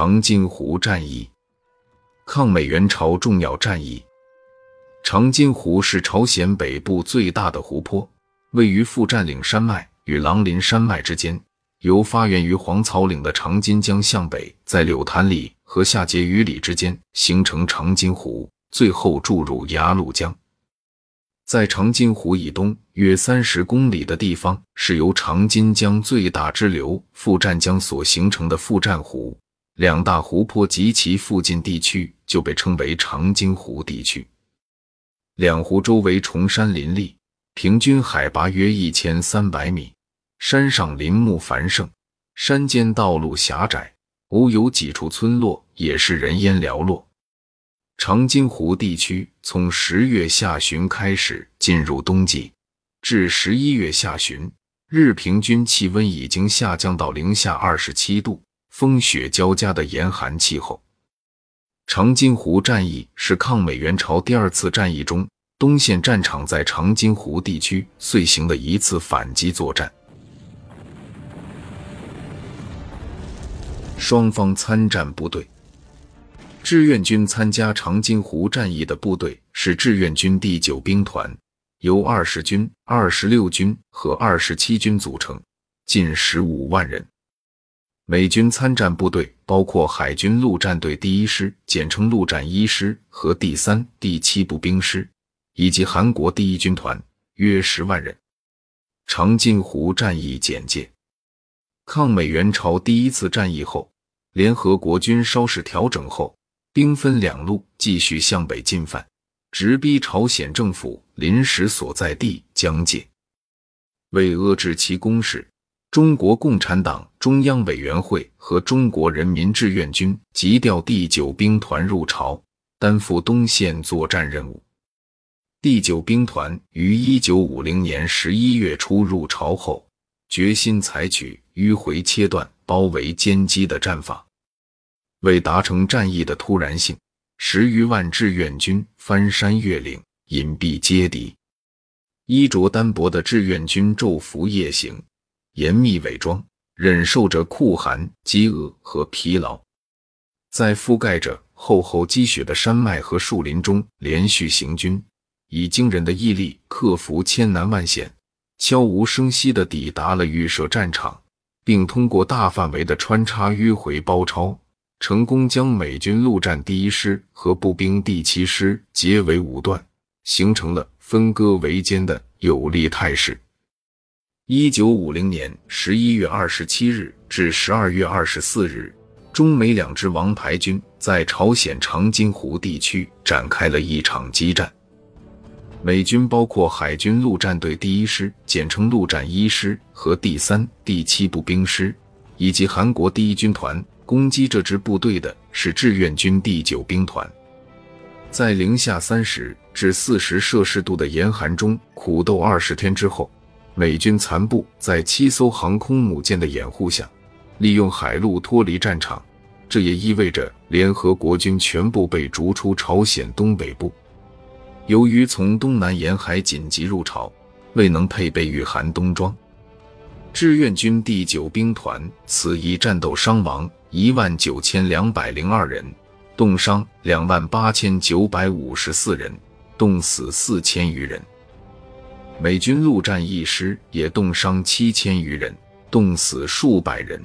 长津湖战役，抗美援朝重要战役。长津湖是朝鲜北部最大的湖泊，位于富占岭山脉与狼林山脉之间。由发源于黄草岭的长津江向北，在柳潭里和下碣隅里之间形成长津湖，最后注入鸭绿江。在长津湖以东约三十公里的地方，是由长津江最大支流富占江所形成的富占湖。两大湖泊及其附近地区就被称为长津湖地区。两湖周围崇山林立，平均海拔约一千三百米。山上林木繁盛，山间道路狭窄，偶有几处村落也是人烟寥落。长津湖地区从十月下旬开始进入冬季，至十一月下旬，日平均气温已经下降到零下二十七度，风雪交加的严寒气候。长津湖战役是抗美援朝第二次战役中东线战场在长津湖地区遂行的一次反击作战。双方参战部队，志愿军参加长津湖战役的部队是志愿军第九兵团，由二十军、二十六军和二十七军组成，近十五万人。美军参战部队包括海军陆战队第一师（简称陆战一师）和第三、第七步兵师，以及韩国第一军团，约十万人。长津湖战役简介。抗美援朝第一次战役后，联合国军稍事调整后，兵分两路继续向北进犯，直逼朝鲜政府临时所在地江界。为遏制其攻势，中国共产党中央委员会和中国人民志愿军急调第九兵团入朝，担负东线作战任务。第九兵团于一九五零年十一月初入朝后。决心采取迂回切断、包围歼击的战法。为达成战役的突然性，十余万志愿军翻山越岭，隐蔽接敌。衣着单薄的志愿军昼伏夜行，严密伪装，忍受着酷寒、饥饿和疲劳，在覆盖着厚厚积雪的山脉和树林中连续行军，以惊人的毅力克服千难万险。悄无声息地抵达了预设战场，并通过大范围的穿插迂回包抄，成功将美军陆战第一师和步兵第七师结为五段，形成了分割围歼的有利态势。一九五零年十一月二十七日至十二月二十四日，中美两支王牌军在朝鲜长津湖地区展开了一场激战。美军包括海军陆战队第一师（简称陆战一师）和第三、第七步兵师，以及韩国第一军团。攻击这支部队的是志愿军第九兵团。在零下三十至四十摄氏度的严寒中苦斗二十天之后，美军残部在七艘航空母舰的掩护下，利用海路脱离战场。这也意味着联合国军全部被逐出朝鲜东北部。由于从东南沿海紧急入朝，未能配备御寒冬装，志愿军第九兵团此役战斗伤亡一万九千两百零二人，冻伤两万八千九百五十四人，冻死四千余人。美军陆战一师也冻伤七千余人，冻死数百人。